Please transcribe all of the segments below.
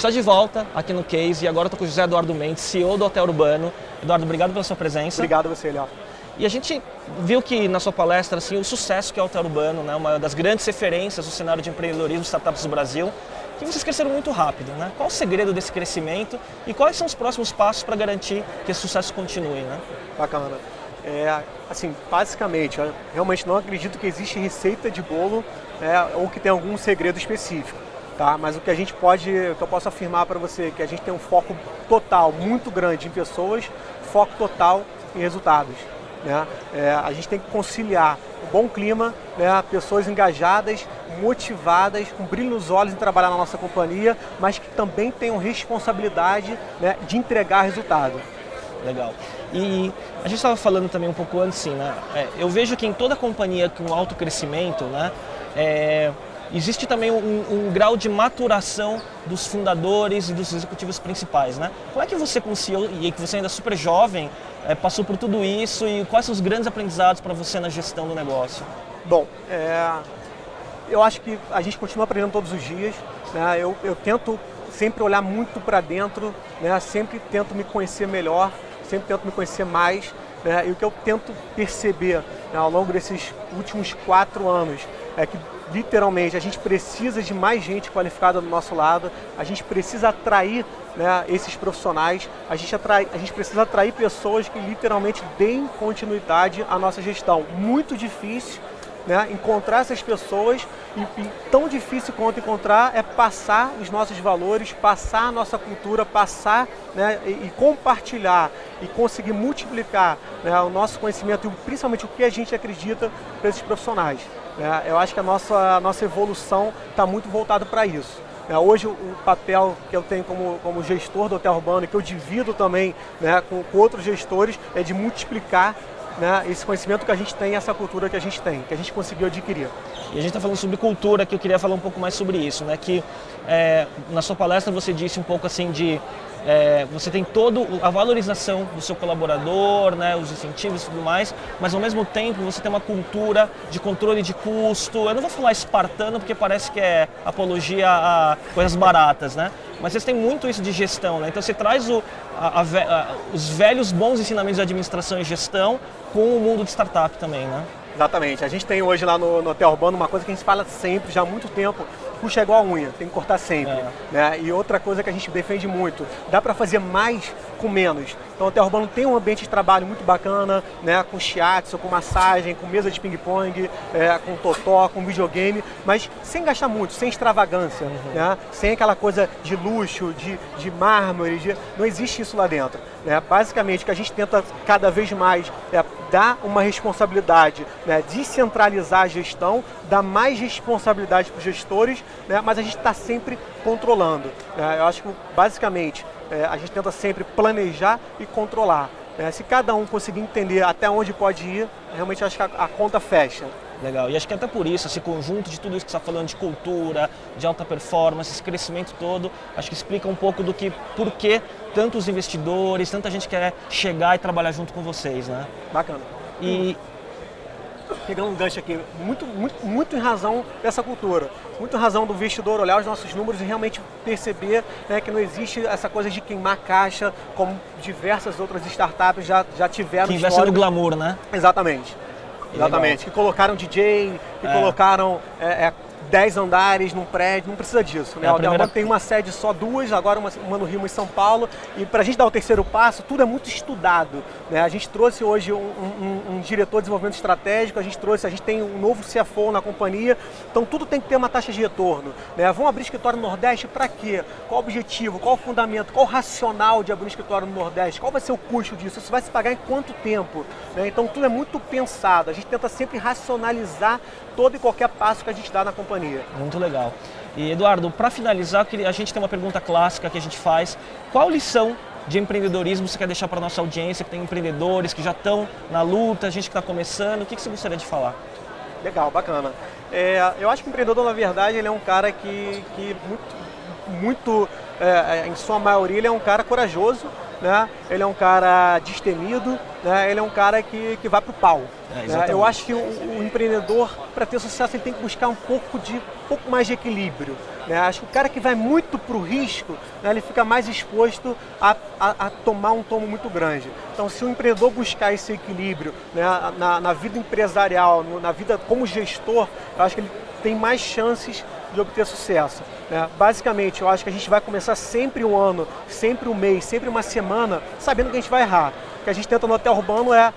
está de volta aqui no Case e agora estou com o José Eduardo Mendes, CEO do Hotel Urbano. Eduardo, obrigado pela sua presença. Obrigado a você, Léo. E a gente viu que na sua palestra assim, o sucesso que é o Hotel Urbano, né, uma das grandes referências do cenário de empreendedorismo e startups do Brasil, que vocês cresceram muito rápido. Né? Qual o segredo desse crescimento e quais são os próximos passos para garantir que esse sucesso continue? Né? Bacana. É, assim, basicamente, eu realmente não acredito que existe receita de bolo né, ou que tem algum segredo específico. Tá? Mas o que a gente pode, o que eu posso afirmar para você é que a gente tem um foco total muito grande em pessoas, foco total em resultados. Né? É, a gente tem que conciliar um bom clima, né? pessoas engajadas, motivadas, com brilho nos olhos em trabalhar na nossa companhia, mas que também tenham responsabilidade né, de entregar resultado. Legal. E a gente estava falando também um pouco antes, sim, né? É, eu vejo que em toda companhia com alto crescimento, né? É, existe também um, um, grau de maturação dos fundadores e dos executivos principais, né? Como é que você CEO, e que você ainda é super jovem, é, passou por tudo isso e quais são os grandes aprendizados para você na gestão do negócio? Bom, é, eu acho que a gente continua aprendendo todos os dias. Né? Eu, eu tento sempre olhar muito para dentro, né? sempre tento me conhecer melhor, sempre tento me conhecer mais. Né? E o que eu tento perceber né, ao longo desses últimos quatro anos é que literalmente a gente precisa de mais gente qualificada do nosso lado, a gente precisa atrair né, esses profissionais, a gente, atrai, a gente precisa atrair pessoas que literalmente deem continuidade à nossa gestão. Muito difícil né, encontrar essas pessoas e, e, tão difícil quanto encontrar é passar os nossos valores, passar a nossa cultura, passar né, e, e, compartilhar e conseguir multiplicar né, o nosso conhecimento e principalmente o que a gente acredita para esses profissionais. Né. Eu acho que a nossa, a nossa evolução está muito voltada para isso. Né. Hoje o papel que eu tenho como, como gestor do hotel urbano, que eu divido também né, com, com outros gestores, é de multiplicar né, esse conhecimento que a gente tem, essa cultura que a gente tem, que a gente conseguiu adquirir. E a gente está falando sobre cultura, que eu queria falar um pouco mais sobre isso, né? Que é, na sua palestra você disse um pouco assim de é, você tem toda a valorização do seu colaborador, né, os incentivos e tudo mais, mas ao mesmo tempo você tem uma cultura de controle de custo. Eu não vou falar espartano porque parece que é apologia a coisas baratas, né? Mas vocês têm muito isso de gestão, né? Então você traz o, a, a, os velhos bons ensinamentos de administração e gestão com o mundo de startup também, né? Exatamente. A gente tem hoje lá no, no Hotel Urbano uma coisa que a gente fala sempre, já há muito tempo, puxa igual a unha, tem que cortar sempre. É. Né? E outra coisa que a gente defende muito, dá para fazer mais com menos. Então o Hotel Urbano tem um ambiente de trabalho muito bacana, né? com shiatsu, com massagem, com mesa de ping-pong, é, com totó, com videogame, mas sem gastar muito, sem extravagância, uhum. né? sem aquela coisa de luxo, de, de mármore, de... não existe isso lá dentro. Né? Basicamente, que a gente tenta cada vez mais é dar uma responsabilidade, né? descentralizar a gestão, dar mais responsabilidade para os gestores, né? mas a gente está sempre controlando. Né? Eu acho que, basicamente, é, a gente tenta sempre planejar e controlar. Né? Se cada um conseguir entender até onde pode ir, realmente acho que a, a conta fecha. Legal. E acho que até por isso, esse conjunto de tudo isso que você está falando de cultura, de alta performance, esse crescimento todo, acho que explica um pouco do que, por que tantos investidores, tanta gente quer chegar e trabalhar junto com vocês, né? Bacana. E pegando um gancho aqui, muito, muito, muito em razão dessa cultura, muito em razão do investidor olhar os nossos números e realmente perceber né, que não existe essa coisa de queimar caixa, como diversas outras startups já, já tiveram. Que investem no glamour, né? Exatamente. Exatamente. Que colocaram DJ, que é. colocaram é, é, 10 andares num prédio, não precisa disso. Né? É, o primeira... tem uma sede só, duas, agora uma, uma no Rio e São Paulo. E para a gente dar o terceiro passo, tudo é muito estudado. Né? A gente trouxe hoje um, um, um, diretor de desenvolvimento estratégico, a gente trouxe, a gente tem um novo CFO na companhia. Então tudo tem que ter uma taxa de retorno. Né? Vamos abrir escritório no Nordeste para quê? Qual o objetivo? Qual o fundamento? Qual o racional de abrir escritório no Nordeste? Qual vai ser o custo disso? Isso vai se pagar em quanto tempo? Né? Então tudo é muito pensado. A gente tenta sempre racionalizar todo e qualquer passo que a gente dá na companhia. Muito legal. E Eduardo, para finalizar, a gente tem uma pergunta clássica que a gente faz. Qual lição de empreendedorismo você quer deixar para a nossa audiência, que tem empreendedores que já estão na luta, gente que está começando? O que, que você gostaria de falar? Legal, bacana. É, eu acho que o empreendedor, na verdade, ele é um cara que, que muito, muito é, em sua maioria, ele é um cara corajoso, né? ele é um cara destemido, né? ele é um cara que, que vai para o pau. É, né? Eu acho que o, o empreendedor, para ter sucesso, ele tem que buscar um pouco, de, um pouco mais de equilíbrio. Né? Acho que o cara que vai muito para o risco, né, ele fica mais exposto a, a, a, tomar um tomo muito grande. Então, se o empreendedor buscar esse equilíbrio né, na, na vida empresarial, na vida como gestor, eu acho que ele tem mais chances de obter sucesso. Né? Basicamente, eu acho que a gente vai começar sempre um ano, sempre um mês, sempre uma semana, sabendo que a gente vai errar. O que a gente tenta no Hotel Urbano é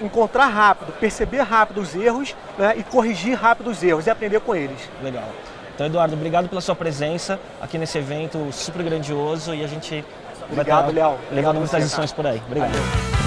encontrar rápido, perceber rápido os erros né, e corrigir rápido os erros e aprender com eles. Legal. Então, Eduardo, obrigado pela sua presença aqui nesse evento super grandioso e a gente obrigado, vai estar levando muitas lições por aí. Obrigado. Valeu.